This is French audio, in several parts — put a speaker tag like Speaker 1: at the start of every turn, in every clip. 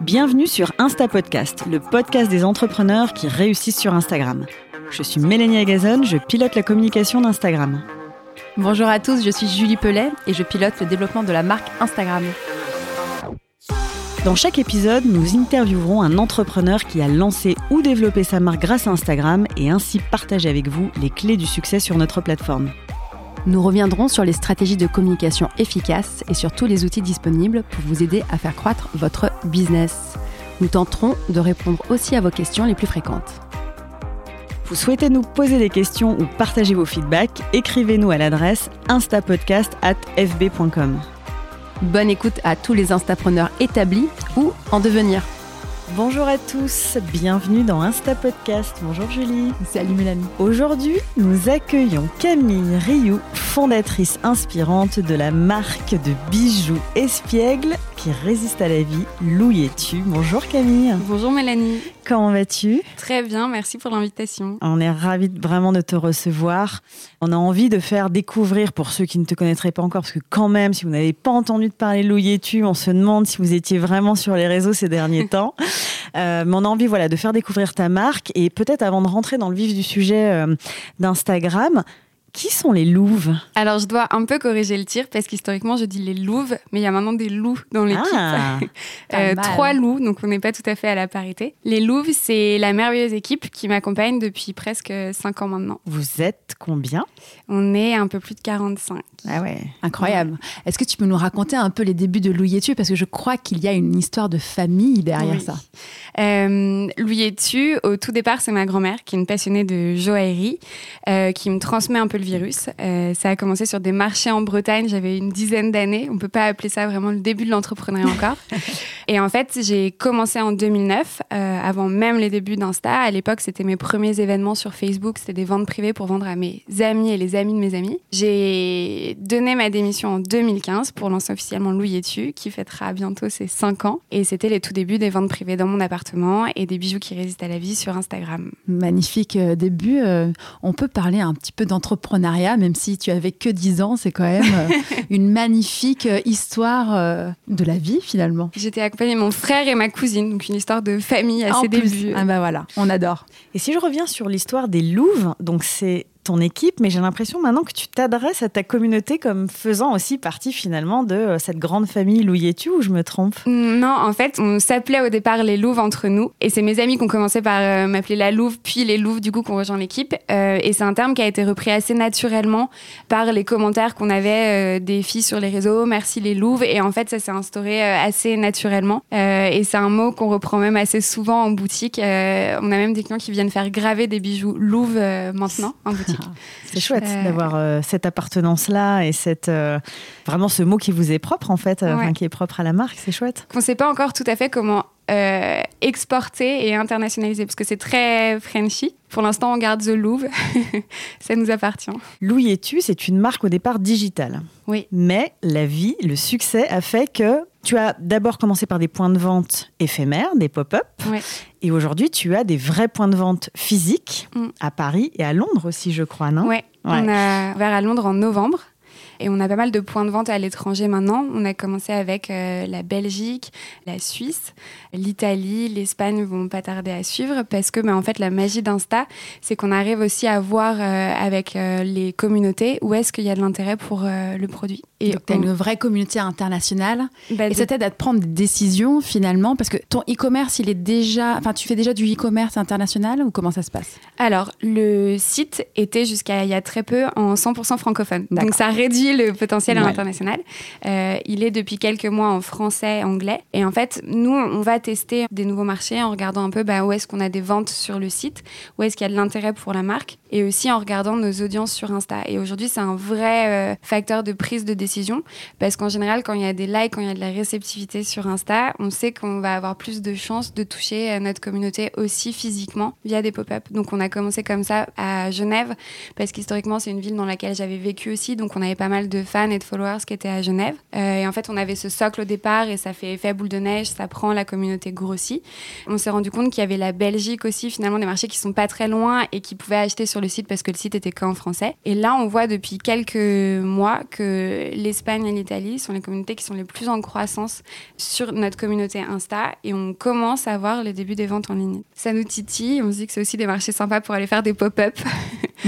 Speaker 1: Bienvenue sur Insta Podcast, le podcast des entrepreneurs qui réussissent sur Instagram. Je suis Mélanie Agazon, je pilote la communication d'Instagram.
Speaker 2: Bonjour à tous, je suis Julie Pellet et je pilote le développement de la marque Instagram.
Speaker 1: Dans chaque épisode, nous interviewerons un entrepreneur qui a lancé ou développé sa marque grâce à Instagram et ainsi partager avec vous les clés du succès sur notre plateforme.
Speaker 2: Nous reviendrons sur les stratégies de communication efficaces et sur tous les outils disponibles pour vous aider à faire croître votre business. Nous tenterons de répondre aussi à vos questions les plus fréquentes.
Speaker 1: Vous souhaitez nous poser des questions ou partager vos feedbacks Écrivez-nous à l'adresse instapodcast.fb.com.
Speaker 2: Bonne écoute à tous les instapreneurs établis ou en devenir.
Speaker 1: Bonjour à tous, bienvenue dans Insta Podcast. Bonjour Julie.
Speaker 2: Salut Mélanie.
Speaker 1: Aujourd'hui, nous accueillons Camille Rioux, fondatrice inspirante de la marque de bijoux espiègle qui résiste à la vie, Louis-tu. Bonjour Camille.
Speaker 3: Bonjour Mélanie.
Speaker 1: Comment vas-tu?
Speaker 3: Très bien, merci pour l'invitation.
Speaker 1: On est ravis vraiment de te recevoir. On a envie de faire découvrir pour ceux qui ne te connaîtraient pas encore, parce que quand même, si vous n'avez pas entendu de parler Louis-tu, on se demande si vous étiez vraiment sur les réseaux ces derniers temps. Euh, mais on a envie voilà, de faire découvrir ta marque. Et peut-être avant de rentrer dans le vif du sujet euh, d'Instagram, qui sont les louves
Speaker 3: Alors, je dois un peu corriger le tir parce qu'historiquement, je dis les louves, mais il y a maintenant des loups dans l'équipe.
Speaker 1: Ah,
Speaker 3: Euh, trois loups, donc on n'est pas tout à fait à la parité. Les louves, c'est la merveilleuse équipe qui m'accompagne depuis presque cinq ans maintenant.
Speaker 1: Vous êtes combien
Speaker 3: On est un peu plus de 45.
Speaker 1: Ah ouais.
Speaker 2: Incroyable. Est-ce que tu peux nous raconter un peu les débuts de Louis Tu Parce que je crois qu'il y a une histoire de famille derrière
Speaker 3: Oui.
Speaker 2: ça.
Speaker 3: Euh, Louis et tu, au tout départ, c'est ma grand-mère qui est une passionnée de joaillerie, euh, qui me transmet un peu le virus. Euh, ça a commencé sur des marchés en Bretagne, j'avais une dizaine d'années. On peut pas appeler ça vraiment le début de l'entrepreneuriat encore. et en fait, j'ai commencé en 2009, euh, avant même les débuts d'Insta. À l'époque, c'était mes premiers événements sur Facebook, c'était des ventes privées pour vendre à mes amis et les amis de mes amis. J'ai donné ma démission en 2015 pour lancer officiellement Louis et tu, qui fêtera bientôt ses 5 ans. Et c'était les tout débuts des ventes privées dans mon appartement et des bijoux qui résistent à la vie sur Instagram.
Speaker 2: Magnifique euh, début. Euh, on peut parler un petit peu d'entrepreneuriat, même si tu avais que 10 ans. C'est quand même euh, une magnifique euh, histoire euh, de la vie, finalement.
Speaker 3: J'étais accompagnée de mon frère et ma cousine, donc une histoire de famille à
Speaker 2: En
Speaker 3: ses
Speaker 2: plus.
Speaker 3: débuts.
Speaker 2: Ah bah voilà, on adore.
Speaker 1: Et si je reviens sur l'histoire des louves, donc c'est équipe, mais j'ai l'impression maintenant que tu t'adresses à ta communauté comme faisant aussi partie finalement de euh, cette grande famille Louis-tu ou je me trompe?
Speaker 3: Non, en fait, on s'appelait au départ les Louves entre nous. Et c'est mes amis qui ont commencé par euh, m'appeler la Louve, puis les Louves, du coup, qui ont rejoint l'équipe. Euh, et c'est un terme qui a été repris assez naturellement par les commentaires qu'on avait des filles sur les réseaux. Merci les Louves. Et en fait, ça s'est instauré assez naturellement. Et c'est un mot qu'on reprend même assez souvent en boutique. On a même des clients qui viennent faire graver des bijoux Louves maintenant en boutique.
Speaker 1: C'est chouette
Speaker 3: Euh,
Speaker 1: d'avoir euh, cette appartenance-là et cette, euh, vraiment ce mot qui vous est propre en fait, euh,
Speaker 3: Ouais.
Speaker 1: qui est propre à la marque, c'est chouette.
Speaker 3: qu'on ne sait pas encore tout à fait comment euh, exporter et internationaliser, parce que c'est très Frenchy. Pour l'instant, on garde The Louvre. ça nous appartient.
Speaker 1: Louis et tu, c'est une marque au départ digitale.
Speaker 3: Oui.
Speaker 1: Mais la vie, le succès a fait que tu as d'abord commencé par des points de vente éphémères, des pop-up.
Speaker 3: Ouais.
Speaker 1: Et aujourd'hui, tu as des vrais points de vente physiques
Speaker 3: Mm.
Speaker 1: à Paris et à Londres aussi, je crois, non?
Speaker 3: Ouais. On a ouvert à Londres en novembre. Et on a pas mal de points de vente à l'étranger maintenant. On a commencé avec euh, la Belgique, la Suisse, l'Italie, l'Espagne vont pas tarder à suivre parce que, bah, en fait, la magie d'Insta, c'est qu'on arrive aussi à voir euh, avec euh, les communautés où est-ce qu'il y a de l'intérêt pour le produit.
Speaker 2: Et tu as
Speaker 3: on-
Speaker 2: une vraie communauté internationale.
Speaker 3: bah,
Speaker 2: Et ça t'aide à te prendre des décisions finalement parce que ton e-commerce, il est déjà. Enfin, tu fais déjà du e-commerce international ou comment ça se passe?
Speaker 3: Alors, le site était jusqu'à il y a très peu en 100% francophone. Donc, ça réduit le potentiel à
Speaker 2: Ouais.
Speaker 3: l'international. Euh, il est depuis quelques mois en français, anglais. Et en fait, nous, on va tester des nouveaux marchés en regardant un peu bah, où est-ce qu'on a des ventes sur le site, où est-ce qu'il y a de l'intérêt pour la marque, et aussi en regardant nos audiences sur Insta. Et aujourd'hui, c'est un vrai euh, facteur de prise de décision, parce qu'en général, quand il y a des likes, quand il y a de la réceptivité sur Insta, on sait qu'on va avoir plus de chances de toucher euh, notre communauté aussi physiquement via des pop-up. Donc, on a commencé comme ça à Genève, parce qu'historiquement, c'est une ville dans laquelle j'avais vécu aussi, donc on avait pas mal de fans et de followers qui étaient à Genève. Euh, et en fait, on avait ce socle au départ, et ça fait effet boule de neige, ça prend, la communauté grossit. On s'est rendu compte qu'il y avait la Belgique aussi, finalement, des marchés qui sont pas très loin et qui pouvaient acheter sur le site parce que le site était qu'en français. Et là, on voit depuis quelques mois que l'Espagne et l'Italie sont les communautés qui sont les plus en croissance sur notre communauté Insta et on commence à voir les débuts des ventes en ligne. Ça nous titille, on se dit que c'est aussi des marchés sympas pour aller faire des pop-up.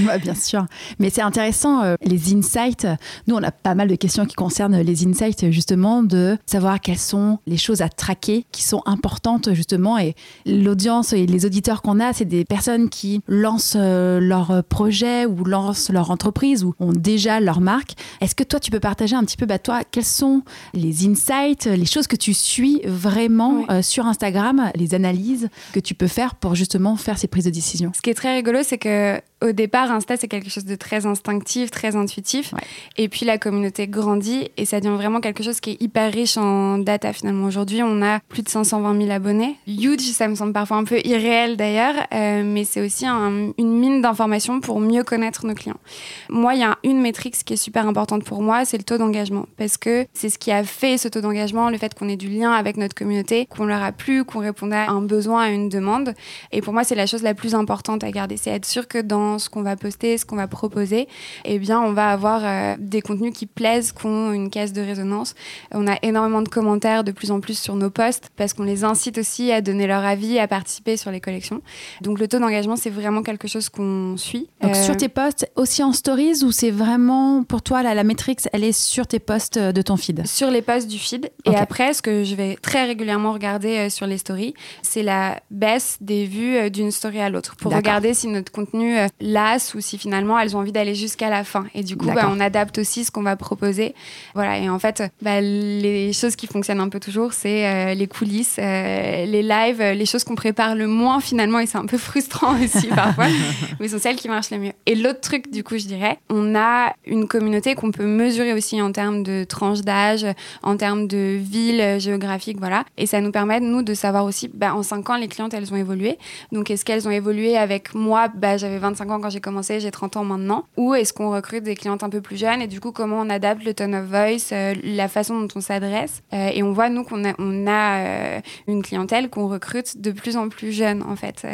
Speaker 2: Ouais, bien sûr. Mais c'est intéressant, euh, les insights. Nous, on a pas mal de questions qui concernent les insights, justement, de savoir quelles sont les choses à traquer qui sont importantes, justement. Et l'audience et les auditeurs qu'on a, c'est des personnes qui lancent euh, leur projet ou lancent leur entreprise ou ont déjà leur marque. Est-ce que toi, tu peux partager un petit peu, bah, toi, quels sont les insights, les choses que tu suis vraiment euh, sur Instagram, les analyses que tu peux faire pour justement faire ces prises de décision?
Speaker 3: Ce qui est très rigolo, c'est que au départ, Insta, c'est quelque chose de très instinctif, très intuitif. Et puis la communauté grandit et ça devient vraiment quelque chose qui est hyper riche en data finalement. Aujourd'hui, on a plus de 520 000 abonnés. Huge, ça me semble parfois un peu irréel d'ailleurs, euh, mais c'est aussi une mine d'informations pour mieux connaître nos clients. Moi, il y a une métrique qui est super importante pour moi, c'est le taux d'engagement. Parce que c'est ce qui a fait ce taux d'engagement, le fait qu'on ait du lien avec notre communauté, qu'on leur a plu, qu'on répondait à un besoin, à une demande. Et pour moi, c'est la chose la plus importante à garder. C'est être sûr que dans ce qu'on va poster, ce qu'on va proposer, eh bien, on va avoir euh, des contenus qui plaisent, qui ont une caisse de résonance. On a énormément de commentaires de plus en plus sur nos posts parce qu'on les incite aussi à donner leur avis, à participer sur les collections. Donc, le taux d'engagement, c'est vraiment quelque chose qu'on suit.
Speaker 2: Donc, sur euh, tes posts, aussi en stories ou c'est vraiment pour toi, la métrique, elle est sur tes posts de ton feed?
Speaker 3: Sur les posts du feed. Et après, ce que je vais très régulièrement regarder euh, sur les stories, c'est la baisse des vues d'une story à l'autre pour regarder si notre contenu lassent ou si finalement elles ont envie d'aller jusqu'à la fin. Et du coup, bah, on adapte aussi ce qu'on va proposer. Voilà. Et en fait, bah, les choses qui fonctionnent un peu toujours, c'est euh, les coulisses, euh, les lives, les choses qu'on prépare le moins finalement. Et c'est un peu frustrant aussi parfois, mais sont celles qui marchent le mieux. Et l'autre truc, du coup, je dirais, on a une communauté qu'on peut mesurer aussi en termes de tranche d'âge, en termes de ville géographique, voilà. Et ça nous permet, nous, de savoir aussi, bah, en 5 ans, les clientes, elles ont évolué. Donc, est-ce qu'elles ont évolué avec moi? Bah, J'avais 25 ans quand j'ai commencé, j'ai 30 ans maintenant Ou est-ce qu'on recrute des clientes un peu plus jeunes? Et du coup, comment on adapte le tone of voice, euh, la façon dont on s'adresse? Euh, Et on voit, nous, qu'on a, on a euh, une clientèle qu'on recrute de plus en plus jeune, en fait.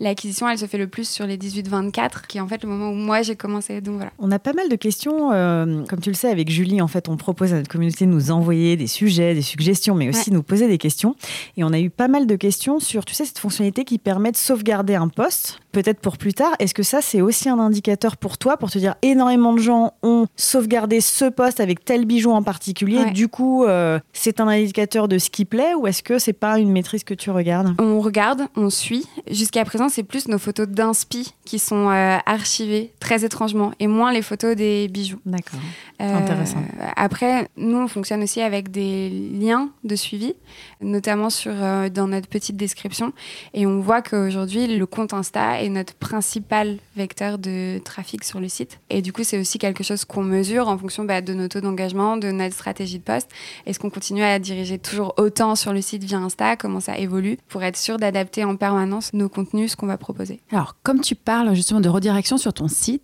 Speaker 3: L'acquisition, elle se fait le plus sur les 18-24, qui est en fait le moment où moi j'ai commencé. Donc voilà.
Speaker 1: On a pas mal de questions. comme tu le sais, avec Julie, en fait, on propose à notre communauté de nous envoyer des sujets, des suggestions, mais aussi nous poser des questions. Et on a eu pas mal de questions sur, tu sais, cette fonctionnalité qui permet de sauvegarder un poste, peut-être pour plus tard. Est-ce que ça, c'est aussi un indicateur pour toi pour te dire énormément de gens ont sauvegardé ce poste avec tel bijou en particulier. Du coup, euh, c'est un indicateur de ce qui plaît ou est-ce que c'est pas une maîtrise que tu regardes?
Speaker 3: On regarde, on suit. Jusqu'à présent, c'est plus nos photos d'inspi qui sont euh, archivées très étrangement et moins les photos des bijoux.
Speaker 1: D'accord. Euh, Intéressant.
Speaker 3: Après, nous, on fonctionne aussi avec des liens de suivi, notamment sur, dans notre petite description. Et on voit qu'aujourd'hui, le compte Insta est notre principal vecteur de trafic sur le site. Et du coup, c'est aussi quelque chose qu'on mesure en fonction bah, de nos taux d'engagement, de notre stratégie de poste. Est-ce qu'on continue à diriger toujours autant sur le site via Insta? Comment ça évolue? Pour être sûr d'adapter en permanence nos contenus, ce qu'on va proposer.
Speaker 2: Alors, comme tu parles justement de redirection sur ton site,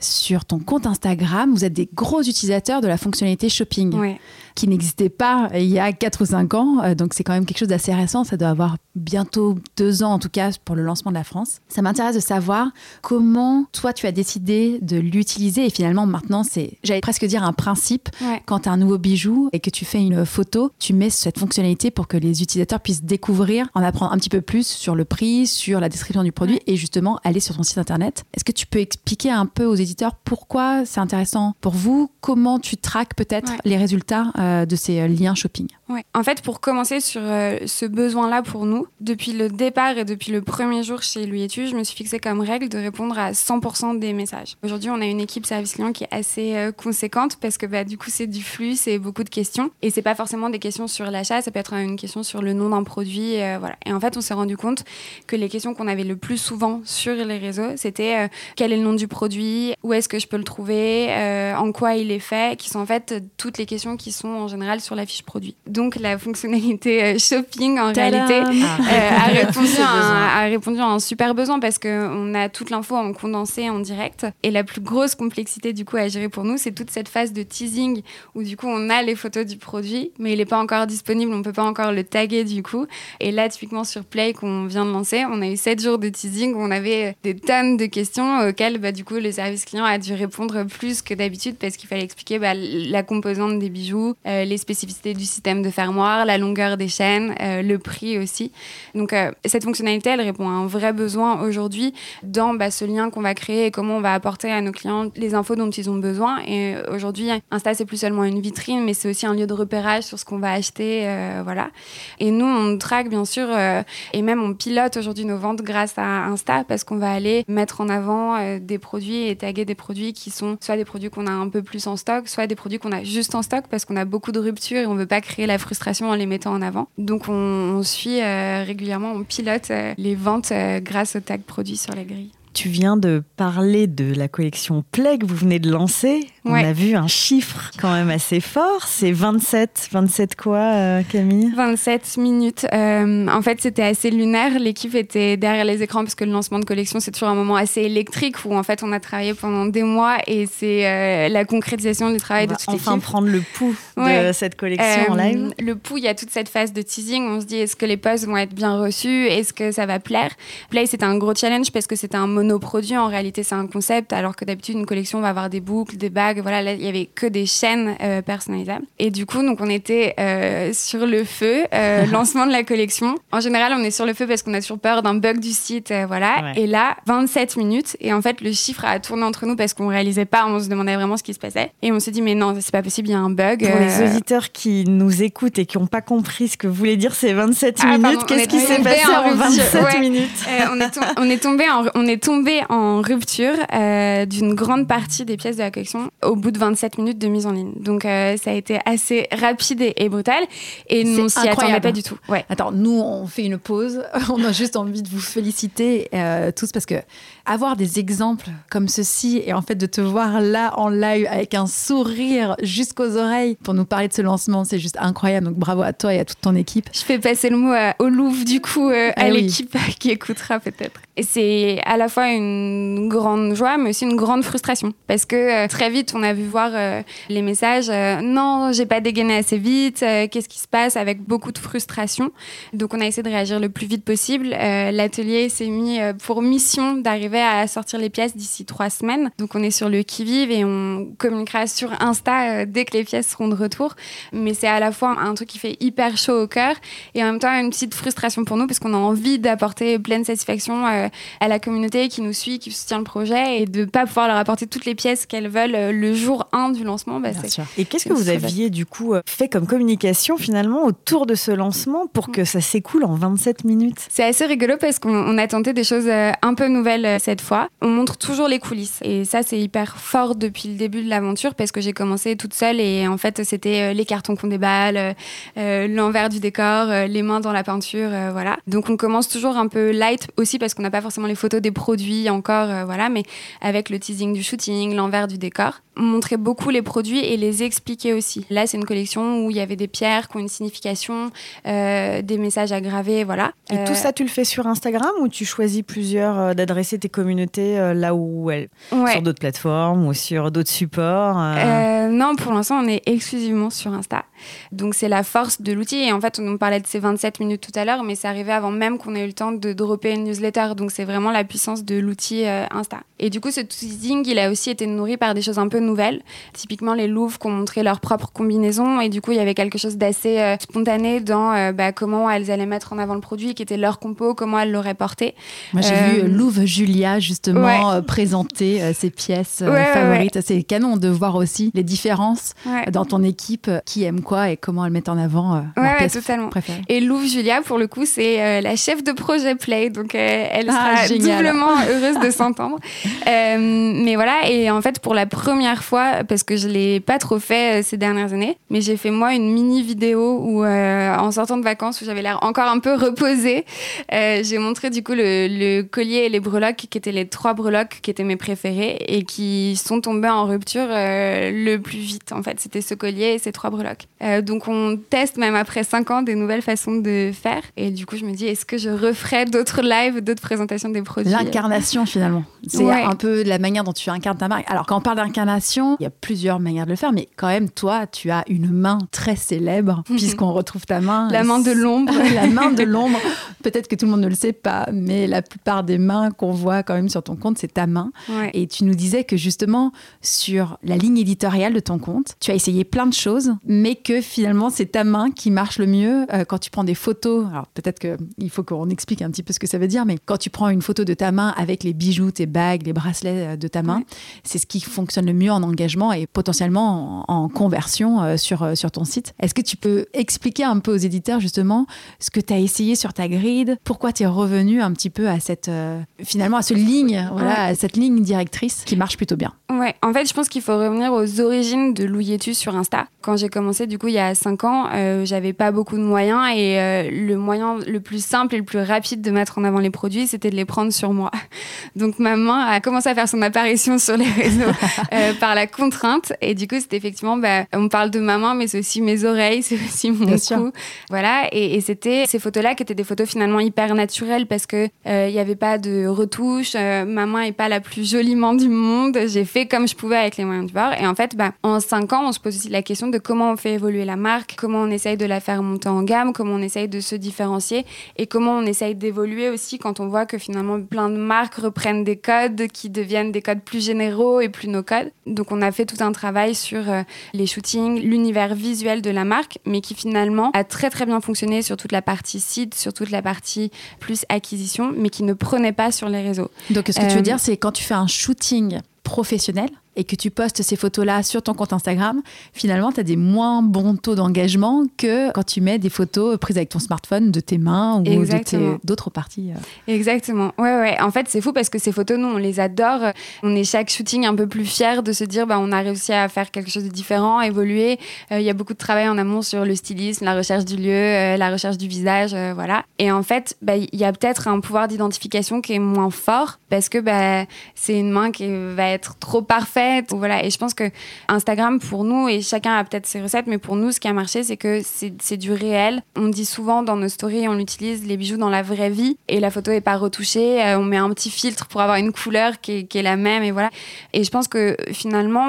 Speaker 2: sur ton compte Instagram, vous êtes des gros utilisateurs de la fonctionnalité shopping, qui n'existait pas il y a 4 ou 5 ans. Euh, donc c'est quand même quelque chose d'assez récent. Ça doit avoir bientôt 2 ans en tout cas pour le lancement de la France. Ça m'intéresse de savoir comment toi tu as décidé de l'utiliser. Et finalement maintenant c'est, j'allais presque dire un principe. Quand tu as un nouveau bijou et que tu fais une photo, tu mets cette fonctionnalité pour que les utilisateurs puissent découvrir, en apprendre un petit peu plus sur le prix, sur la description du produit et justement aller sur ton site internet. Est-ce que tu peux expliquer un peu aux pourquoi c'est intéressant pour vous, comment tu traques peut-être les résultats euh, de ces euh, liens shopping.
Speaker 3: En fait, pour commencer sur euh, ce besoin-là pour nous, depuis le départ et depuis le premier jour chez Louis et je me suis fixé comme règle de répondre à 100% des messages. Aujourd'hui, on a une équipe service client qui est assez conséquente parce que bah, du coup, c'est du flux, c'est beaucoup de questions et c'est pas forcément des questions sur l'achat, ça peut être une question sur le nom d'un produit, voilà. Et en fait, on s'est rendu compte que les questions qu'on avait le plus souvent sur les réseaux, c'était quel est le nom du produit, où est-ce que je peux le trouver, euh, en quoi il est fait, qui sont en fait toutes les questions qui sont en général sur la fiche produit. Donc la fonctionnalité euh, shopping en réalité euh, a, répondu à, a, répondu à, un super besoin parce qu'on a toute l'info en condensé en direct. Et la plus grosse complexité du coup à gérer pour nous, c'est toute cette phase de teasing où du coup on a les photos du produit, mais il n'est pas encore disponible, on peut pas encore le taguer du coup. Et là typiquement sur Play qu'on vient de lancer, on a eu 7 jours de teasing où on avait des tonnes de questions auxquelles bah, du coup les services client a dû répondre plus que d'habitude parce qu'il fallait expliquer bah, la composante des bijoux, euh, les spécificités du système de fermoir, la longueur des chaînes, euh, le prix aussi. Donc euh, cette fonctionnalité, elle répond à un vrai besoin aujourd'hui dans bah, ce lien qu'on va créer et comment on va apporter à nos clients les infos dont ils ont besoin. Et aujourd'hui, Insta, c'est plus seulement une vitrine, mais c'est aussi un lieu de repérage sur ce qu'on va acheter. voilà. Et nous, on traque bien sûr et même on pilote aujourd'hui nos ventes grâce à Insta parce qu'on va aller mettre en avant des produits et taguer des produits qui sont soit des produits qu'on a un peu plus en stock, soit des produits qu'on a juste en stock parce qu'on a beaucoup de ruptures et on veut pas créer la frustration en les mettant en avant. Donc on, suit euh, régulièrement, on pilote euh, les ventes euh, grâce aux tags produits sur la grille.
Speaker 1: Tu viens de parler de la collection Play que vous venez de lancer. On a vu un chiffre quand même assez fort. C'est 27. 27 quoi, euh, Camille?
Speaker 3: 27 minutes. Euh, en fait, c'était assez lunaire. L'équipe était derrière les écrans parce que le lancement de collection, c'est toujours un moment assez électrique où en fait on a travaillé pendant des mois et c'est euh, la concrétisation du travail de toute l'équipe.
Speaker 1: Enfin, prendre le pouls de cette collection en live.
Speaker 3: Le pouls, il y a toute cette phase de teasing. On se dit est-ce que les posts vont être bien reçus? Est-ce que ça va plaire? Play, c'était un gros challenge parce que c'était un monoproduit. En réalité, c'est un concept alors que d'habitude une collection va avoir des boucles, des bagues voilà, il y avait que des chaînes euh, personnalisables. Et du coup, donc on était euh, sur le feu, euh, lancement de la collection. En général, on est sur le feu parce qu'on a toujours peur d'un bug du site, voilà. Et là, 27 minutes. Et en fait, le chiffre a tourné entre nous parce qu'on réalisait pas, on se demandait vraiment ce qui se passait. Et on s'est dit, mais non, c'est pas possible, il y a un bug.
Speaker 1: Pour les auditeurs qui nous écoutent et qui n'ont pas compris ce que voulait dire ces 27 ah, minutes, qu'est-ce qui s'est passé en, 27 minutes
Speaker 3: on, est on, est tombé en, on est tombé en rupture d'une grande partie des pièces de la collection au bout de 27 minutes de mise en ligne. Donc euh, ça a été assez rapide et, brutal. Et nous, on s'y attendait pas du tout.
Speaker 2: Ouais. Attends, nous, on fait une pause. on a juste envie de vous féliciter euh, tous parce que avoir des exemples comme ceci et en fait de te voir là en live avec un sourire jusqu'aux oreilles pour nous parler de ce lancement, c'est juste incroyable. Donc bravo à toi et à toute ton équipe.
Speaker 3: Je fais passer le mot au Louvre du coup euh, à eh l'équipe qui écoutera peut-être. Et c'est à la fois une grande joie mais aussi une grande frustration parce que très vite on a vu voir euh, les messages euh, non, j'ai pas dégainé assez vite, euh, qu'est-ce qui se passe avec beaucoup de frustration. Donc on a essayé de réagir le plus vite possible. L'atelier s'est mis pour mission d'arriver à sortir les pièces d'ici trois semaines. Donc on est sur le qui-vive et on communiquera sur Insta dès que les pièces seront de retour. Mais c'est à la fois un truc qui fait hyper chaud au cœur et en même temps une petite frustration pour nous parce qu'on a envie d'apporter pleine satisfaction à la communauté qui nous suit, qui soutient le projet et de pas pouvoir leur apporter toutes les pièces qu'elles veulent le jour 1 du lancement. Bah,
Speaker 1: et qu'est-ce que vous aviez du coup euh, fait comme communication finalement autour de ce lancement pour que ça s'écoule en 27 minutes?
Speaker 3: C'est assez rigolo parce qu'on a tenté des choses euh, un peu nouvelles euh, cette fois. On montre toujours les coulisses et ça c'est hyper fort depuis le début de l'aventure parce que j'ai commencé toute seule et en fait c'était les cartons qu'on déballe, l'envers du décor, les mains dans la peinture, voilà. Donc on commence toujours un peu light aussi parce qu'on n'a pas forcément les photos des produits encore, voilà, mais avec le teasing du shooting, l'envers du décor montrer beaucoup les produits et les expliquer aussi. Là, c'est une collection où il y avait des pierres qui ont une signification, euh, des messages à graver, voilà.
Speaker 1: Et tout euh, ça, tu le fais sur Instagram ou tu choisis plusieurs euh, d'adresser tes communautés là où elles sur d'autres plateformes ou sur d'autres supports
Speaker 3: Non, pour l'instant, on est exclusivement sur Insta. Donc c'est la force de l'outil. Et en fait, on parlait de ces 27 minutes tout à l'heure, mais c'est arrivé avant même qu'on ait eu le temps de dropper une newsletter. Donc c'est vraiment la puissance de l'outil Insta. Et du coup, ce teasing, il a aussi été nourri par des choses un peu nouvelles. Typiquement, les Louvres qui ont montré leur propre combinaison. Et du coup, il y avait quelque chose d'assez euh, spontané dans euh, bah, comment elles allaient mettre en avant le produit, qui était leur compo, comment elles l'auraient porté.
Speaker 2: Moi, j'ai vu euh, Louvre Julia, justement, présenter ses pièces favorites. C'est canon de voir aussi les différences dans ton équipe, qui aime quoi et comment elles mettent en avant leurs pièces totalement. préférées.
Speaker 3: Et Louvre Julia, pour le coup, c'est la chef de projet Play. Donc, elle ah, sera doublement heureuse de s'entendre. mais voilà, et en fait, pour la première fois, parce que je l'ai pas trop fait euh, ces dernières années, mais j'ai fait moi une mini vidéo où, euh, en sortant de vacances, où j'avais l'air encore un peu reposée, euh, j'ai montré du coup le, collier et les breloques, qui étaient les trois breloques qui étaient mes préférés et qui sont tombés en rupture le plus vite. En fait, c'était ce collier et ces trois breloques. donc on teste même après cinq ans des nouvelles façons de faire. Et du coup, je me dis, est-ce que je referai d'autres lives, d'autres présentations des produits?
Speaker 2: L'incarnation finalement. C'est un peu la manière dont tu incarnes ta marque. Alors quand on parle d'incarnation Il y a plusieurs manières de le faire, mais quand même, toi, tu as une main très célèbre, puisqu'on retrouve ta main.
Speaker 3: La main de l'ombre.
Speaker 2: la main de l'ombre. Peut-être que tout le monde ne le sait pas, mais la plupart des mains qu'on voit quand même sur ton compte, c'est ta main. Et tu nous disais que justement, sur la ligne éditoriale de ton compte, tu as essayé plein de choses, mais que finalement, c'est ta main qui marche le mieux euh, quand tu prends des photos. Alors peut-être qu'il faut qu'on explique un petit peu ce que ça veut dire, mais quand tu prends une photo de ta main avec les bijoux, tes bagues, les bracelets euh, de ta main, c'est ce qui fonctionne le mieux en engagement et potentiellement en, conversion euh, sur, sur ton site. Est-ce que tu peux expliquer un peu aux éditeurs justement ce que tu as essayé sur ta grid, pourquoi tu es revenu un petit peu à cette, finalement, à ce ligne, voilà, à cette ligne directrice qui marche plutôt bien?
Speaker 3: Ouais, en fait, je pense qu'il faut revenir aux origines de Louietu sur Insta. Quand j'ai commencé, du coup, il y a 5 ans, euh, j'avais pas beaucoup de moyens et euh, le moyen le plus simple et le plus rapide de mettre en avant les produits, c'était de les prendre sur moi. Donc ma main a commencé à faire son apparition sur les réseaux euh, par la contrainte et du coup, c'est effectivement, bah, on parle de ma main, mais c'est aussi mes oreilles, c'est aussi mon cou. Voilà, et, et c'était ces photos-là qui étaient des photos finalement hyper naturelles parce que il n'y avait pas de retouche. ma main est pas la plus joliment du monde. J'ai fait comme je pouvais avec les moyens du bord. Et en fait, bah, en 5 ans, on se pose aussi la question de comment on fait évoluer la marque, comment on essaye de la faire monter en gamme, comment on essaye de se différencier et comment on essaye d'évoluer aussi quand on voit que finalement plein de marques reprennent des codes qui deviennent des codes plus généraux et plus nos codes. Donc on a fait tout un travail sur euh, les shootings, l'univers visuel de la marque, mais qui finalement a très très bien fonctionné sur toute la partie site, sur toute la partie plus acquisition, mais qui ne prenait pas sur les réseaux.
Speaker 2: Donc ce que tu veux euh, dire, c'est quand tu fais un shooting professionnel, et que tu postes ces photos-là sur ton compte Instagram, finalement, tu as des moins bons taux d'engagement que quand tu mets des photos prises avec ton smartphone de tes mains ou d'autres parties. Euh.
Speaker 3: Exactement. Ouais, ouais. En fait, c'est fou parce que ces photos, nous, on les adore. On est chaque shooting un peu plus fiers de se dire, bah, on a réussi à faire quelque chose de différent, évoluer. Euh, il y a beaucoup de travail en amont sur le stylisme, la recherche du lieu, euh, la recherche du visage, voilà. Et en fait, bah, il y a peut-être un pouvoir d'identification qui est moins fort parce que bah, c'est une main qui va être trop parfaite voilà. Et je pense que Instagram, pour nous, et chacun a peut-être ses recettes, mais pour nous, ce qui a marché, c'est que c'est du réel. On dit souvent dans nos stories, on utilise les bijoux dans la vraie vie et la photo est pas retouchée. Euh, on met un petit filtre pour avoir une couleur qui est, la même et voilà. Et je pense que finalement,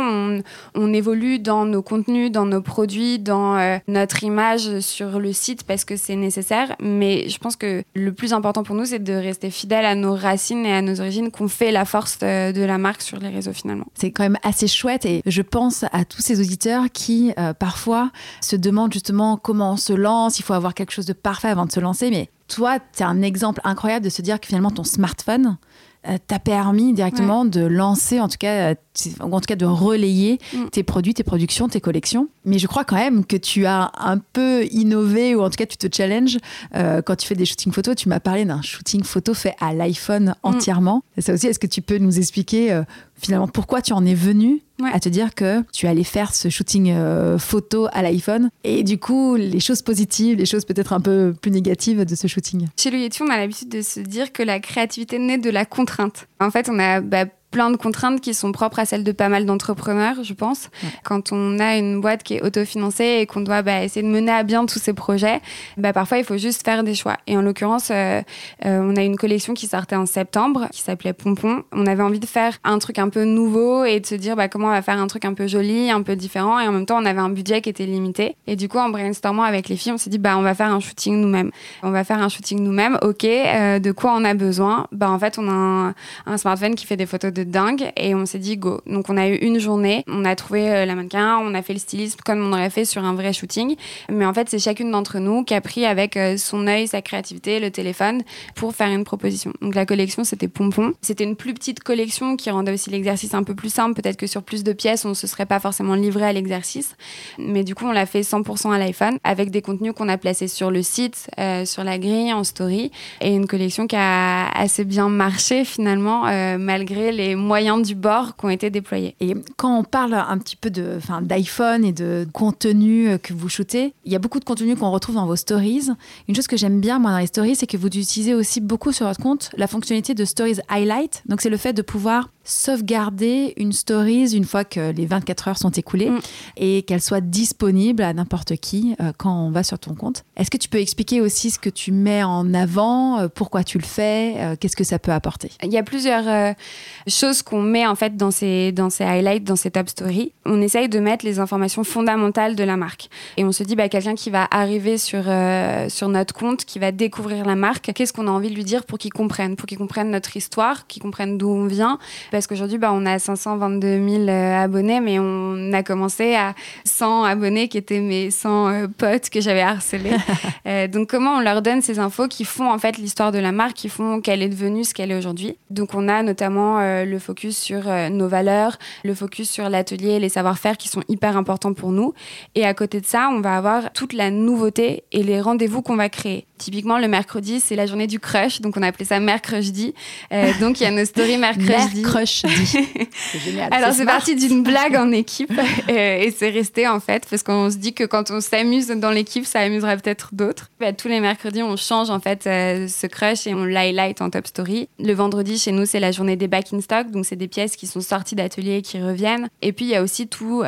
Speaker 3: on, évolue dans nos contenus, dans nos produits, dans euh, notre image sur le site parce que c'est nécessaire. Mais je pense que le plus important pour nous, c'est de rester fidèle à nos racines et à nos origines qu'on fait la force de, de la marque sur les réseaux finalement.
Speaker 2: C'est quand même assez chouette et je pense à tous ces auditeurs qui euh, parfois se demandent justement comment on se lance, il faut avoir quelque chose de parfait avant de se lancer, mais toi, tu un exemple incroyable de se dire que finalement ton smartphone, euh, t'a permis directement de lancer, en tout cas, euh, en tout cas de relayer mm. tes produits, tes productions, tes collections. Mais je crois quand même que tu as un peu innové, ou en tout cas tu te challenges euh, quand tu fais des shootings photos. Tu m'as parlé d'un shooting photo fait à l'iPhone mm. entièrement. ça aussi, est-ce que tu peux nous expliquer finalement pourquoi tu en es venu à te dire que tu allais faire ce shooting photo à l'iPhone et du coup les choses positives, les choses peut-être un peu plus négatives de ce shooting?
Speaker 3: Chez le Yeti, on a l'habitude de se dire que la créativité naît de la en fait, on a bah, plein de contraintes qui sont propres à celles de pas mal d'entrepreneurs, je pense. Quand on a une boîte qui est autofinancée et qu'on doit bah, essayer de mener à bien tous ces projets, bah, parfois il faut juste faire des choix. Et en l'occurrence, euh, euh, on a une collection qui sortait en septembre, qui s'appelait Pompon. On avait envie de faire un truc un peu nouveau et de se dire bah, comment on va faire un truc un peu joli, un peu différent. Et en même temps, on avait un budget qui était limité. Et du coup, en brainstormant avec les filles, on s'est dit bah, on va faire un shooting nous-mêmes. On va faire un shooting nous-mêmes. Ok, euh, de quoi on a besoin? Bah, En fait, on a un, un smartphone qui fait des photos de dingue et on s'est dit go. Donc on a eu une journée, on a trouvé euh, la mannequin, on a fait le stylisme comme on aurait fait sur un vrai shooting. Mais en fait, c'est chacune d'entre nous qui a pris avec euh, son œil, sa créativité, le téléphone pour faire une proposition. Donc la collection, c'était Pompon. C'était une plus petite collection qui rendait aussi l'exercice un peu plus simple. Peut-être que sur plus de pièces, on ne se serait pas forcément livré à l'exercice. Mais du coup, on l'a fait 100% à l'iPhone avec des contenus qu'on a placés sur le site, euh, sur la grille, en story. Et une collection qui a assez bien marché finalement, malgré les moyens du bord qui ont été déployés.
Speaker 2: Et quand on parle un petit peu d'iPhone et de contenu que vous shootez, il y a beaucoup de contenu qu'on retrouve dans vos stories. Une chose que j'aime bien, moi, dans les stories, c'est que vous utilisez aussi beaucoup sur votre compte la fonctionnalité de Stories Highlight. Donc, c'est le fait de pouvoir sauvegarder une stories une fois que les 24 heures sont écoulées mm. et qu'elle soit disponible à n'importe qui euh, quand on va sur ton compte. Est-ce que tu peux expliquer aussi ce que tu mets en avant, euh, pourquoi tu le fais, euh, qu'est-ce que ça peut apporter?
Speaker 3: Il y a plusieurs choses qu'on met en fait dans ces, dans ces highlights, dans ces top stories. On essaye de mettre les informations fondamentales de la marque. Et on se dit, bah, quelqu'un qui va arriver sur, sur notre compte, qui va découvrir la marque, qu'est-ce qu'on a envie de lui dire pour qu'il comprenne, pour qu'il comprenne notre histoire, qu'il comprenne d'où on vient. Parce qu'aujourd'hui, bah, on a 522 000 abonnés, mais on a commencé à 100 abonnés qui étaient mes 100 euh, potes que j'avais harcelés. Euh, donc comment on leur donne ces infos qui font en fait l'histoire de la marque, qui font qu'elle est devenue ce qu'elle est aujourd'hui? Donc on a notamment euh, le focus sur nos valeurs, le focus sur l'atelier, les savoir-faire qui sont hyper importants pour nous. Et à côté de ça, on va avoir toute la nouveauté et les rendez-vous qu'on va créer. Typiquement, le mercredi, c'est la journée du crush, donc on a appelé ça mercredi. Euh, donc il y a nos stories mercredi.
Speaker 2: Mercredi.
Speaker 3: génial. Alors c'est parti d'une blague en équipe euh, et c'est resté en fait parce qu'on se dit que quand on s'amuse dans l'équipe, ça amusera peut-être d'autres. Bah, tous les mercredis, on change en fait euh, ce crush et on l'highlight en top story. Le vendredi, chez nous, c'est la journée des back in stock, donc c'est des pièces qui sont sorties d'atelier et qui reviennent. Et puis il y a aussi tout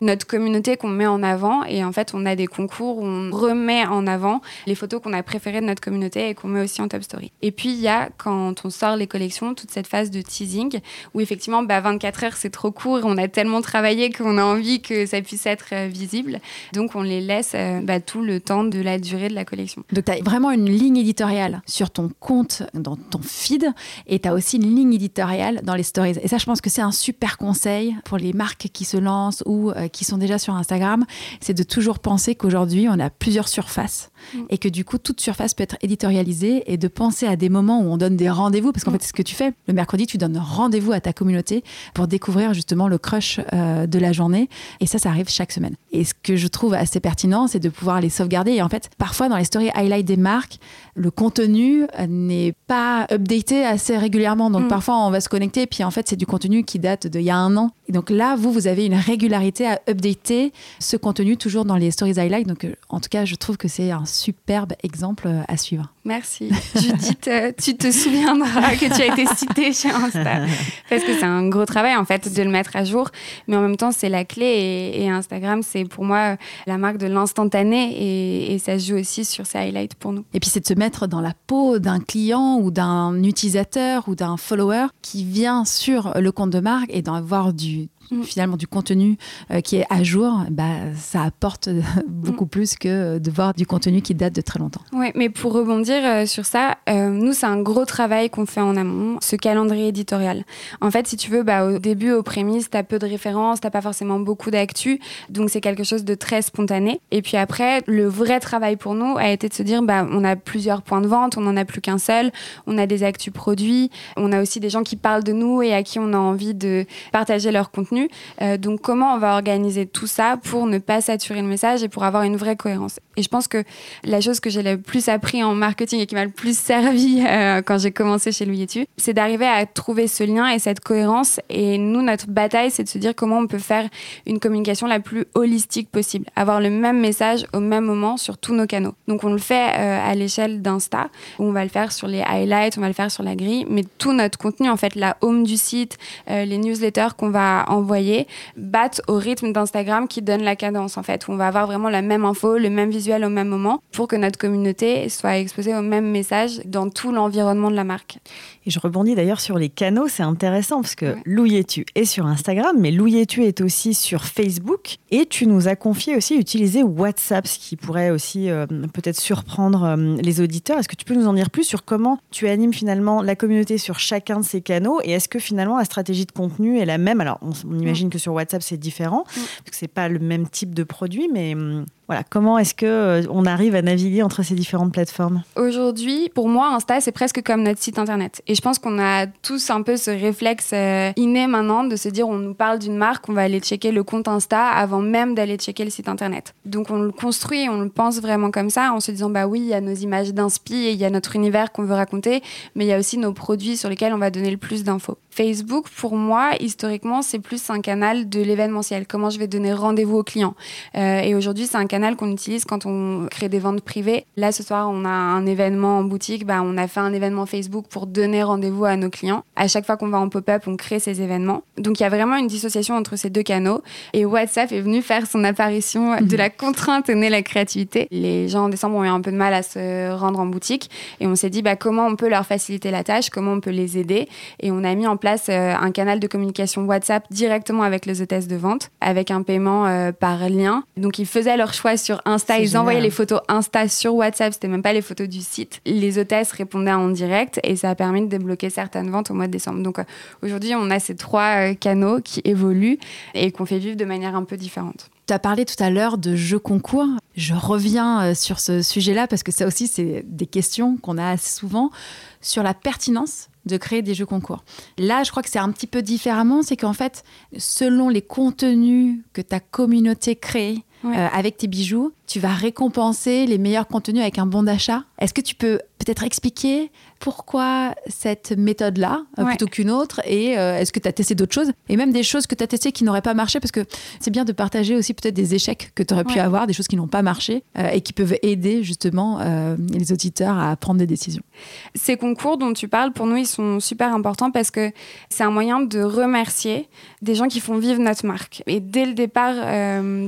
Speaker 3: notre communauté qu'on met en avant et en fait on a des concours où on remet en avant les photos qu'on a préféré de notre communauté et qu'on met aussi en top story. Et puis, il y a, quand on sort les collections, toute cette phase de teasing où effectivement, bah, 24 heures, c'est trop court on a tellement travaillé qu'on a envie que ça puisse être euh, visible. Donc, on les laisse euh, bah, tout le temps de la durée de la collection.
Speaker 2: Donc, tu as vraiment une ligne éditoriale sur ton compte, dans ton feed, et tu as aussi une ligne éditoriale dans les stories. Et ça, je pense que c'est un super conseil pour les marques qui se lancent ou euh, qui sont déjà sur Instagram, c'est de toujours penser qu'aujourd'hui, on a plusieurs surfaces mm. et que du coup, tout toute surface peut être éditorialisée et de penser à des moments où on donne des rendez-vous, parce qu'en mm. fait, c'est ce que tu fais. Le mercredi, tu donnes rendez-vous à ta communauté pour découvrir justement le crush euh, de la journée. Et ça, ça arrive chaque semaine. Et ce que je trouve assez pertinent, c'est de pouvoir les sauvegarder. Et en fait, parfois, dans les stories highlight des marques, le contenu n'est pas updaté assez régulièrement. Donc, mm. parfois, on va se connecter, puis en fait, c'est du contenu qui date d'il y a un an. Et donc là, vous, vous avez une régularité à updater ce contenu toujours dans les stories highlight. Donc, euh, en tout cas, je trouve que c'est un superbe exemple exemple à suivre.
Speaker 3: Merci. Judith, euh, tu te souviendras que tu as été citée chez Insta? Parce que c'est un gros travail, en fait, de le mettre à jour. Mais en même temps, c'est la clé. Et, Instagram, c'est pour moi la marque de l'instantané. Et, et, ça se joue aussi sur ces highlights pour nous.
Speaker 2: Et puis, c'est de se mettre dans la peau d'un client ou d'un utilisateur ou d'un follower qui vient sur le compte de marque et d'avoir du Mm. Finalement du contenu euh, qui est à jour, bah, ça apporte beaucoup mm. plus que de voir du contenu qui date de très longtemps.
Speaker 3: Oui, mais pour rebondir euh, sur ça, euh, nous, c'est un gros travail qu'on fait en amont, ce calendrier éditorial. En fait, si tu veux, bah, au début, aux prémices, tu as peu de références, tu pas forcément beaucoup d'actu, donc c'est quelque chose de très spontané. Et puis après, le vrai travail pour nous a été de se dire, bah, on a plusieurs points de vente, on n'en a plus qu'un seul, on a des actus produits, on a aussi des gens qui parlent de nous et à qui on a envie de partager leur contenu. Euh, donc comment on va organiser tout ça pour ne pas saturer le message et pour avoir une vraie cohérence? Et je pense que la chose que j'ai le plus appris en marketing et qui m'a le plus servi euh, quand j'ai commencé chez Louis Tu, c'est d'arriver à trouver ce lien et cette cohérence. Et nous, notre bataille, c'est de se dire comment on peut faire une communication la plus holistique possible, avoir le même message au même moment sur tous nos canaux. Donc on le fait euh, à l'échelle d'Insta, on va le faire sur les highlights, on va le faire sur la grille, mais tout notre contenu, en fait, la home du site, les newsletters qu'on va envoyer envoyer battent au rythme d'Instagram qui donne la cadence en fait, où on va avoir vraiment la même info, le même visuel au même moment pour que notre communauté soit exposée au même message dans tout l'environnement de la marque.
Speaker 1: Et je rebondis d'ailleurs sur les canaux, c'est intéressant parce que ouais. tu est sur Instagram, mais tu est aussi sur Facebook et tu nous as confié aussi utiliser WhatsApp, ce qui pourrait aussi euh, peut-être surprendre euh, les auditeurs. Est-ce que tu peux nous en dire plus sur comment tu animes finalement la communauté sur chacun de ces canaux? Et est-ce que finalement la stratégie de contenu est la même? Alors on, on imagine que sur WhatsApp, c'est différent, mm. parce que c'est pas le même type de produit, mais hum, voilà, comment est-ce que euh, on arrive à naviguer entre ces différentes plateformes?
Speaker 3: Aujourd'hui, pour moi, Insta, c'est presque comme notre site internet. Et je pense qu'on a tous un peu ce réflexe euh, inné maintenant de se dire on nous parle d'une marque, on va aller checker le compte Insta avant même d'aller checker le site internet. Donc on le construit, on le pense vraiment comme ça, en se disant bah oui, il y a nos images d'inspi et il y a notre univers qu'on veut raconter, mais il y a aussi nos produits sur lesquels on va donner le plus d'infos. Facebook, pour moi, historiquement, c'est plus un canal de l'événementiel. Comment je vais donner rendez-vous aux clients? Euh, et aujourd'hui, c'est un canal canal qu'on utilise quand on crée des ventes privées. Là, ce soir, on a un événement en boutique. Bah, on a fait un événement Facebook pour donner rendez-vous à nos clients. À chaque fois qu'on va en pop-up, on crée ces événements. Donc, il y a vraiment une dissociation entre ces deux canaux. Et WhatsApp est venu faire son apparition de la contrainte et née la créativité. Les gens en décembre ont eu un peu de mal à se rendre en boutique. Et on s'est dit, bah, comment on peut leur faciliter la tâche, comment on peut les aider? Et on a mis en place euh, un canal de communication WhatsApp directement avec les hôtesses de vente, avec un paiement euh, par lien. Donc, ils faisaient leur choix sur Insta. Ils envoyaient les photos Insta sur WhatsApp. C'était même pas les photos du site. Les hôtesses répondaient en direct et ça a permis de débloquer certaines ventes au mois de décembre. Donc, euh, aujourd'hui, on a ces trois canaux qui évoluent et qu'on fait vivre de manière un peu différente.
Speaker 2: Tu as parlé tout à l'heure de jeux concours. Je reviens sur ce sujet-là parce que ça aussi, c'est des questions qu'on a assez souvent sur la pertinence de créer des jeux concours. Là, je crois que c'est un petit peu différemment, c'est qu'en fait, selon les contenus que ta communauté crée euh, avec tes bijoux, tu vas récompenser les meilleurs contenus avec un bon d'achat. Est-ce que tu peux peut-être expliquer pourquoi cette méthode-là euh, plutôt qu'une autre Et euh, est-ce que tu as testé d'autres choses Et même des choses que tu as testées qui n'auraient pas marché Parce que c'est bien de partager aussi peut-être des échecs que tu aurais pu avoir, des choses qui n'ont pas marché euh, et qui peuvent aider justement les auditeurs à prendre des décisions.
Speaker 3: Ces concours dont tu parles, pour nous, ils sont super importants parce que c'est un moyen de remercier des gens qui font vivre notre marque. Et dès le départ,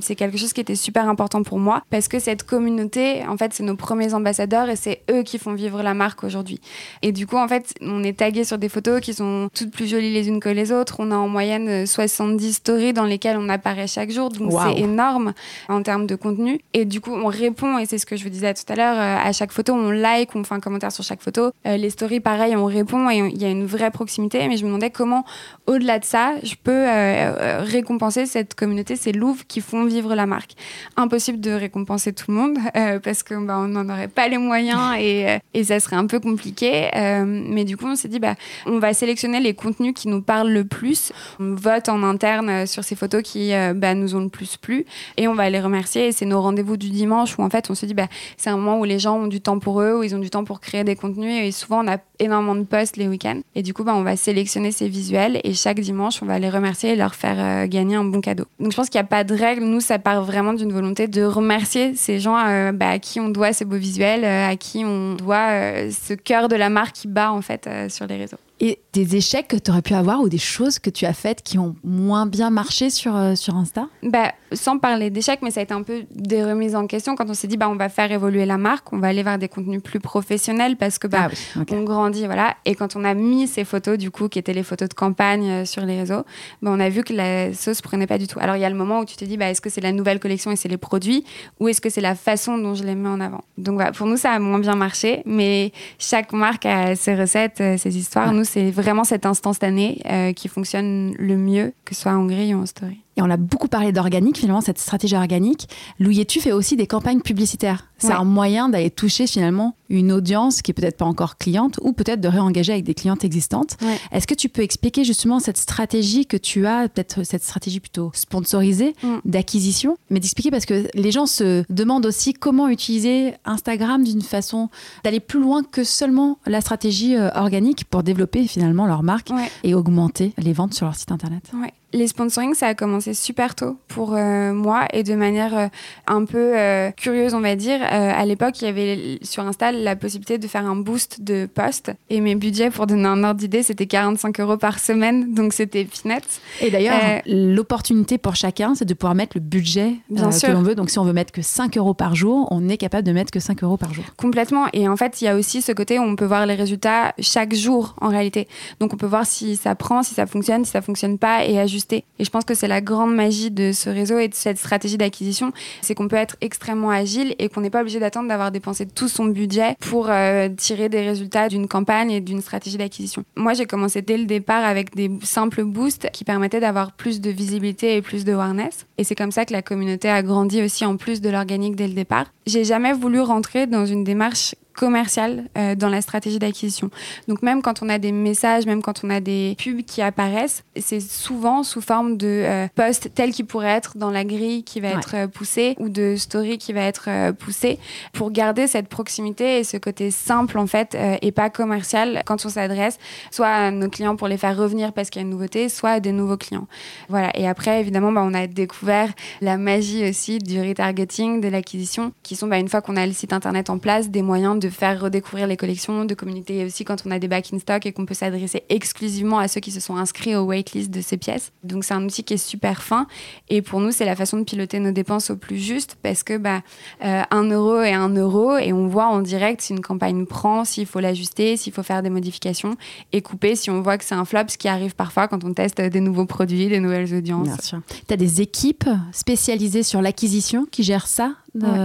Speaker 3: c'est quelque chose qui était super important pour moi parce que cette communauté, en fait, c'est nos premiers ambassadeurs et c'est eux qui font vivre la marque aujourd'hui. Et du coup, en fait, on est tagué sur des photos qui sont toutes plus jolies les unes que les autres. On a en moyenne 70 stories dans lesquelles on apparaît chaque jour. Donc, c'est énorme en termes de contenu. Et du coup, on répond, et c'est ce que je vous disais tout à l'heure, euh, à chaque photo, on like, on fait un commentaire sur chaque photo. Euh, les stories, pareil, on répond et il y a une vraie proximité. Mais je me demandais comment, au-delà de ça, je peux euh, récompenser cette communauté, ces louves qui font vivre la marque. Impossible de récompenser tout le monde parce qu'on bah, n'en aurait pas les moyens et, et ça serait un peu compliqué. Euh, mais du coup, on s'est dit, bah, on va sélectionner les contenus qui nous parlent le plus. On vote en interne euh, sur ces photos qui euh, bah, nous ont le plus plu et on va les remercier. Et c'est nos rendez-vous du dimanche où en fait, on se dit, bah, c'est un moment où les gens ont du temps pour eux, où ils ont du temps pour créer des contenus. Et souvent, on a énormément de posts les week-ends. Et du coup, on va sélectionner ces visuels et chaque dimanche, on va les remercier et leur faire gagner un bon cadeau. Donc, je pense qu'il n'y a pas de règle. Nous, ça part vraiment d'une volonté de remercier ces gens à qui on doit ces beaux visuels, à qui on doit ce cœur de la marque qui bat en fait euh, sur les réseaux.
Speaker 2: Et des échecs que tu aurais pu avoir ou des choses que tu as faites qui ont moins bien marché sur, euh, sur Insta?
Speaker 3: Bah, Sans parler d'échecs, mais ça a été un peu des remises en question quand on s'est dit bah, on va faire évoluer la marque, on va aller vers des contenus plus professionnels parce que bah, ah on grandit. voilà. Et quand on a mis ces photos, du coup, qui étaient les photos de campagne euh, sur les réseaux, bah, on a vu que la sauce prenait pas du tout. Alors il y a le moment où tu te dis bah, est-ce que c'est la nouvelle collection et c'est les produits ou est-ce que c'est la façon dont je les mets en avant? Donc voilà, pour nous, ça a moins bien marché, mais chaque marque a ses recettes, euh, ses histoires. Nous, c'est vraiment cette instantané euh, qui fonctionne le mieux, que ce soit en grille ou en story.
Speaker 2: Et on a beaucoup parlé d'organique, finalement, cette stratégie organique. Louis tu fais aussi des campagnes publicitaires. C'est un moyen d'aller toucher finalement une audience qui est peut-être pas encore cliente ou peut-être de réengager avec des clientes existantes. Est-ce que tu peux expliquer justement cette stratégie que tu as, peut-être cette stratégie plutôt sponsorisée mm. d'acquisition, mais d'expliquer parce que les gens se demandent aussi comment utiliser Instagram d'une façon d'aller plus loin que seulement la stratégie euh, organique pour développer finalement leur marque et augmenter les ventes sur leur site internet
Speaker 3: les sponsoring, ça a commencé super tôt pour euh, moi et de manière euh, un peu euh, curieuse, on va dire. à l'époque, il y avait sur Insta la possibilité de faire un boost de posts et mes budgets, pour donner un ordre d'idée, c'était 45 euros par semaine, donc c'était finette.
Speaker 2: Et d'ailleurs, l'opportunité pour chacun, c'est de pouvoir mettre le budget Bien que l'on veut. Donc si on veut mettre que 5 euros par jour, on est capable de mettre que 5 euros par jour.
Speaker 3: Complètement. Et en fait, il y a aussi ce côté où on peut voir les résultats chaque jour en réalité. Donc on peut voir si ça prend, si ça fonctionne, si ça fonctionne pas et ajuster et je pense que c'est la grande magie de ce réseau et de cette stratégie d'acquisition, c'est qu'on peut être extrêmement agile et qu'on n'est pas obligé d'attendre d'avoir dépensé tout son budget pour euh, tirer des résultats d'une campagne et d'une stratégie d'acquisition. Moi, j'ai commencé dès le départ avec des simples boosts qui permettaient d'avoir plus de visibilité et plus de awareness. Et c'est comme ça que la communauté a grandi aussi en plus de l'organique dès le départ. J'ai jamais voulu rentrer dans une démarche commercial euh, dans la stratégie d'acquisition. Donc même quand on a des messages, même quand on a des pubs qui apparaissent, c'est souvent sous forme de euh, post tel qui pourrait être dans la grille qui va être euh, poussé ou de story qui va être poussé pour garder cette proximité et ce côté simple en fait et pas commercial quand on s'adresse soit à nos clients pour les faire revenir parce qu'il y a une nouveauté, soit à des nouveaux clients. Voilà. Et après évidemment bah, on a découvert la magie aussi du retargeting, de l'acquisition, qui sont bah, une fois qu'on a le site internet en place, des moyens de faire redécouvrir les collections, de communiquer aussi quand on a des back in stock et qu'on peut s'adresser exclusivement à ceux qui se sont inscrits au waitlist de ces pièces. Donc c'est un outil qui est super fin et pour nous c'est la façon de piloter nos dépenses au plus juste parce que bah, euh, un euro est un euro et on voit en direct si une campagne prend, s'il faut l'ajuster, s'il faut faire des modifications et couper si on voit que c'est un flop, ce qui arrive parfois quand on teste des nouveaux produits, des nouvelles audiences. Bien
Speaker 2: sûr. Tu as des équipes spécialisées sur l'acquisition qui gèrent ça?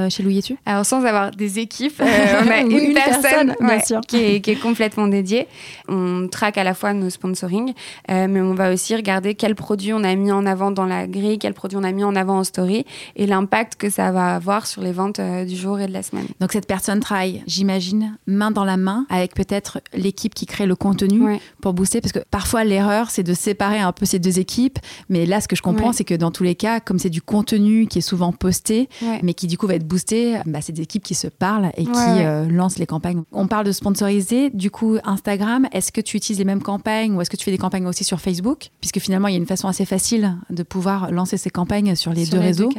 Speaker 2: Chez Louis Tu
Speaker 3: Alors, sans avoir des équipes, euh, on a une, personne, qui, est, complètement dédiée. On traque à la fois nos sponsoring, euh, mais on va aussi regarder quels produits on a mis en avant dans la grille, quels produits on a mis en avant en story et l'impact que ça va avoir sur les ventes euh, du jour et de la semaine.
Speaker 2: Donc, cette personne travaille, j'imagine, main dans la main avec peut-être l'équipe qui crée le contenu pour booster, parce que parfois l'erreur, c'est de séparer un peu ces deux équipes. Mais là, ce que je comprends, c'est que dans tous les cas, comme c'est du contenu qui est souvent posté, mais qui du coup va être boosté, bah, c'est des équipes qui se parlent et qui euh, lancent les campagnes. On parle de sponsoriser, du coup Instagram, est-ce que tu utilises les mêmes campagnes ou est-ce que tu fais des campagnes aussi sur Facebook? Puisque finalement il y a une façon assez facile de pouvoir lancer ces campagnes sur les deux réseaux.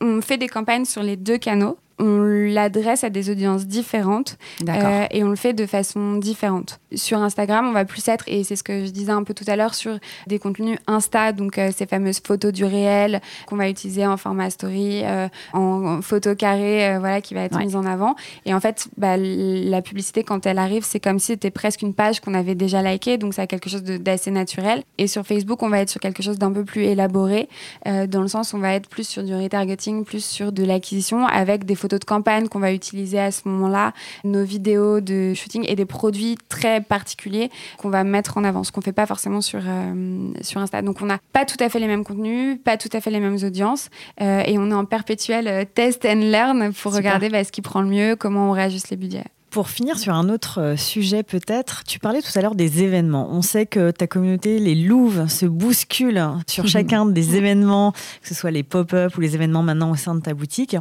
Speaker 3: On fait des campagnes sur les deux canaux on l'adresse à des audiences différentes euh, et on le fait de façon différente. Sur Instagram, on va plus être, et c'est ce que je disais un peu tout à l'heure, sur des contenus Insta, donc euh, ces fameuses photos du réel qu'on va utiliser en format story, euh, en, photo carrée, voilà, qui va être mise en avant. Et en fait, bah, la publicité, quand elle arrive, c'est comme si c'était presque une page qu'on avait déjà likée, donc c'est quelque chose d'assez naturel. Et sur Facebook, on va être sur quelque chose d'un peu plus élaboré, dans le sens où on va être plus sur du retargeting, plus sur de l'acquisition, avec des photos de campagne qu'on va utiliser à ce moment-là, nos vidéos de shooting et des produits très particuliers qu'on va mettre en avant, ce qu'on fait pas forcément sur, euh, sur Insta. Donc on n'a pas tout à fait les mêmes contenus, pas tout à fait les mêmes audiences euh, et on est en perpétuel euh, test and learn pour regarder bah, ce qui prend le mieux, comment on réajuste les budgets.
Speaker 1: Pour finir sur un autre euh, sujet peut-être, tu parlais tout à l'heure des événements. On sait que ta communauté, les louves, se bousculent sur chacun des événements, que ce soit les pop-up ou les événements maintenant au sein de ta boutique.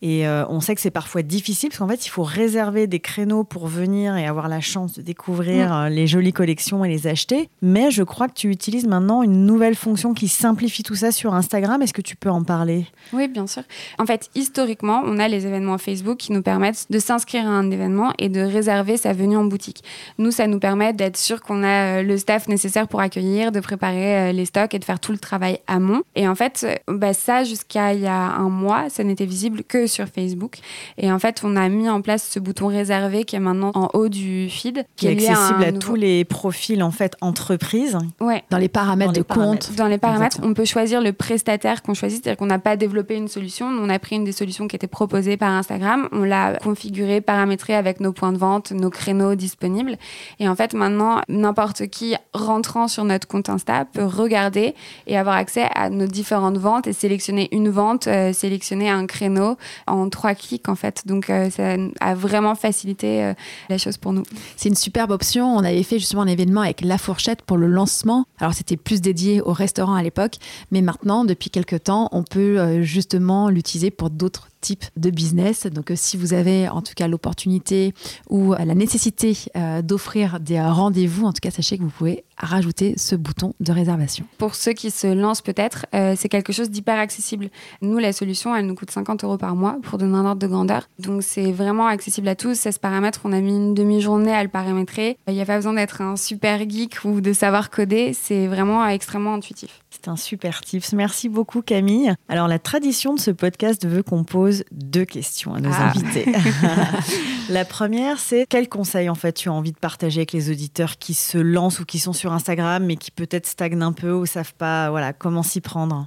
Speaker 1: Et euh, on sait que c'est parfois difficile parce qu'en fait, il faut réserver des créneaux pour venir et avoir la chance de découvrir euh, les jolies collections et les acheter. Mais je crois que tu utilises maintenant une nouvelle fonction qui simplifie tout ça sur Instagram. Est-ce que tu peux en parler?
Speaker 3: Oui, bien sûr. En fait, historiquement, on a les événements Facebook qui nous permettent de s'inscrire à un événement et de réserver sa venue en boutique. Nous, ça nous permet d'être sûr qu'on a euh, le staff nécessaire pour accueillir, de préparer euh, les stocks et de faire tout le travail amont. Et en fait, euh, bah, ça, jusqu'à il y a un mois, ça n'était visible que sur Facebook. Et en fait, on a mis en place ce bouton réservé qui est maintenant en haut du feed.
Speaker 1: Qui, est accessible à, tous les profils, en fait, entreprises.
Speaker 3: Ouais.
Speaker 2: Dans les paramètres de compte.
Speaker 3: Dans les paramètres, on peut choisir le prestataire qu'on choisit. C'est-à-dire qu'on n'a pas développé une solution. On a pris une des solutions qui étaient proposées par Instagram. On l'a configuré, paramétré avec nos points de vente, nos créneaux disponibles. Et en fait, maintenant, n'importe qui rentrant sur notre compte Insta peut regarder et avoir accès à nos différentes ventes et sélectionner une vente, euh, sélectionner un créneau en trois clics, en fait. Donc, euh, ça a vraiment facilité euh, la chose pour nous.
Speaker 2: C'est une superbe option. On avait fait justement un événement avec La Fourchette pour le lancement. Alors, c'était plus dédié au restaurant à l'époque, mais maintenant, depuis quelques temps, on peut justement l'utiliser pour d'autres de business. Donc, euh, si vous avez en tout cas l'opportunité ou la nécessité euh, d'offrir des rendez-vous, en tout cas, sachez que vous pouvez rajouter ce bouton de réservation.
Speaker 3: Pour ceux qui se lancent peut-être, euh, c'est quelque chose d'hyper accessible. Nous, la solution, elle nous coûte 50 euros par mois pour donner un ordre de grandeur. Donc, c'est vraiment accessible à tous. 16 paramètres, on a mis une demi-journée à le paramétrer. Il n'y a pas besoin d'être un super geek ou de savoir coder. C'est vraiment extrêmement intuitif.
Speaker 1: C'est un super tips. Merci beaucoup, Camille. Alors, la tradition de ce podcast veut qu'on pose deux questions à nos ah. invités. la première, c'est quel conseil, en fait, tu as envie de partager avec les auditeurs qui se lancent ou qui sont sur Instagram, mais qui peut-être stagnent un peu ou savent pas voilà, comment s'y prendre?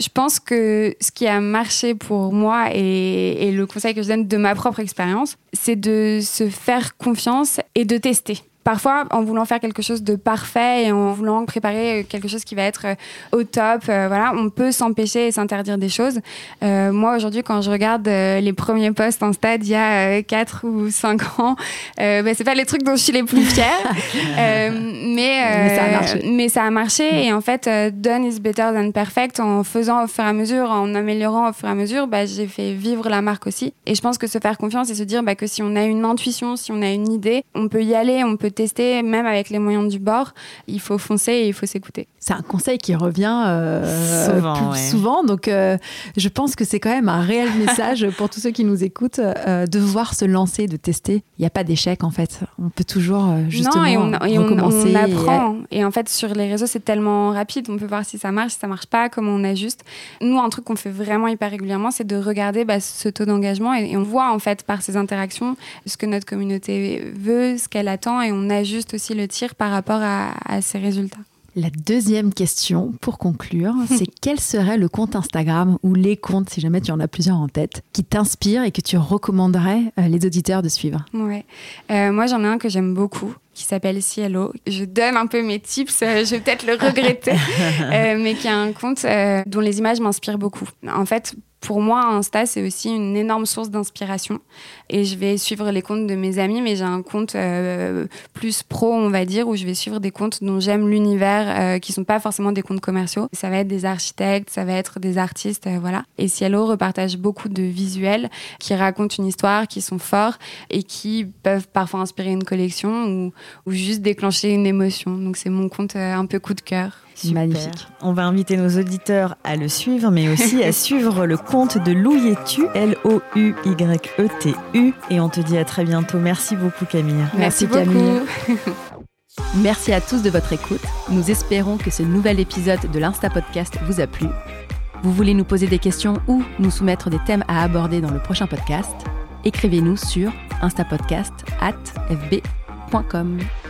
Speaker 3: Je pense que ce qui a marché pour moi et, et le conseil que je donne de ma propre expérience, c'est de se faire confiance et de tester parfois, en voulant faire quelque chose de parfait et en voulant préparer quelque chose qui va être euh, au top, euh, voilà, on peut s'empêcher et s'interdire des choses. Euh, moi, aujourd'hui, quand je regarde les premiers posts en stade il y a 4 ou 5 ans, bah, c'est pas les trucs dont je suis les plus fière. mais, mais, ça a marché. mais ça a marché. Et en fait, done is better than perfect. En faisant au fur et à mesure, en améliorant au fur et à mesure, bah, j'ai fait vivre la marque aussi. Et je pense que se faire confiance et se dire bah, que si on a une intuition, si on a une idée, on peut y aller, on peut tester, même avec les moyens du bord. Il faut foncer et il faut s'écouter.
Speaker 2: C'est un conseil qui revient euh, souvent, plus souvent. Donc, euh, je pense que c'est quand même un réel message pour tous ceux qui nous écoutent euh, de voir se lancer, de tester. Il n'y a pas d'échec en fait. On peut toujours justement non, et on, recommencer.
Speaker 3: on, apprend. Et... en fait, sur les réseaux, c'est tellement rapide. On peut voir si ça marche, si ça marche pas, comment on ajuste. Nous, un truc qu'on fait vraiment hyper régulièrement, c'est de regarder bah, ce taux d'engagement et, on voit en fait par ces interactions ce que notre communauté veut, ce qu'elle attend et on ajuste aussi le tir par rapport à, à ces résultats.
Speaker 2: La deuxième question, pour conclure, c'est quel serait le compte Instagram ou les comptes, si jamais tu en as plusieurs en tête, qui t'inspirent et que tu recommanderais euh, les auditeurs de suivre?
Speaker 3: Ouais. Euh, moi, j'en ai un que j'aime beaucoup qui s'appelle Cielo. Je donne un peu mes tips, euh, je vais peut-être le regretter, mais qui a un compte dont les images m'inspirent beaucoup. En fait, pour moi, Insta, c'est aussi une énorme source d'inspiration. Et je vais suivre les comptes de mes amis, mais j'ai un compte euh, plus pro, on va dire, où je vais suivre des comptes dont j'aime l'univers, euh, qui sont pas forcément des comptes commerciaux. Ça va être des architectes, ça va être des artistes, euh, voilà. Et Cielo repartage beaucoup de visuels qui racontent une histoire, qui sont forts et qui peuvent parfois inspirer une collection ou, ou juste déclencher une émotion. Donc c'est mon compte un peu coup de cœur.
Speaker 1: Magnifique. On va inviter nos auditeurs à le suivre, mais aussi à suivre le compte de Louyetu, L-O-U-Y-E-T-U. Et on te dit à très bientôt. Merci beaucoup, Camille.
Speaker 3: Merci, Merci Camille.
Speaker 2: Merci à tous de votre écoute. Nous espérons que ce nouvel épisode de l'Insta Podcast vous a plu. Vous voulez nous poser des questions ou nous soumettre des thèmes à aborder dans le prochain podcast? Écrivez-nous sur instapodcast fb.com.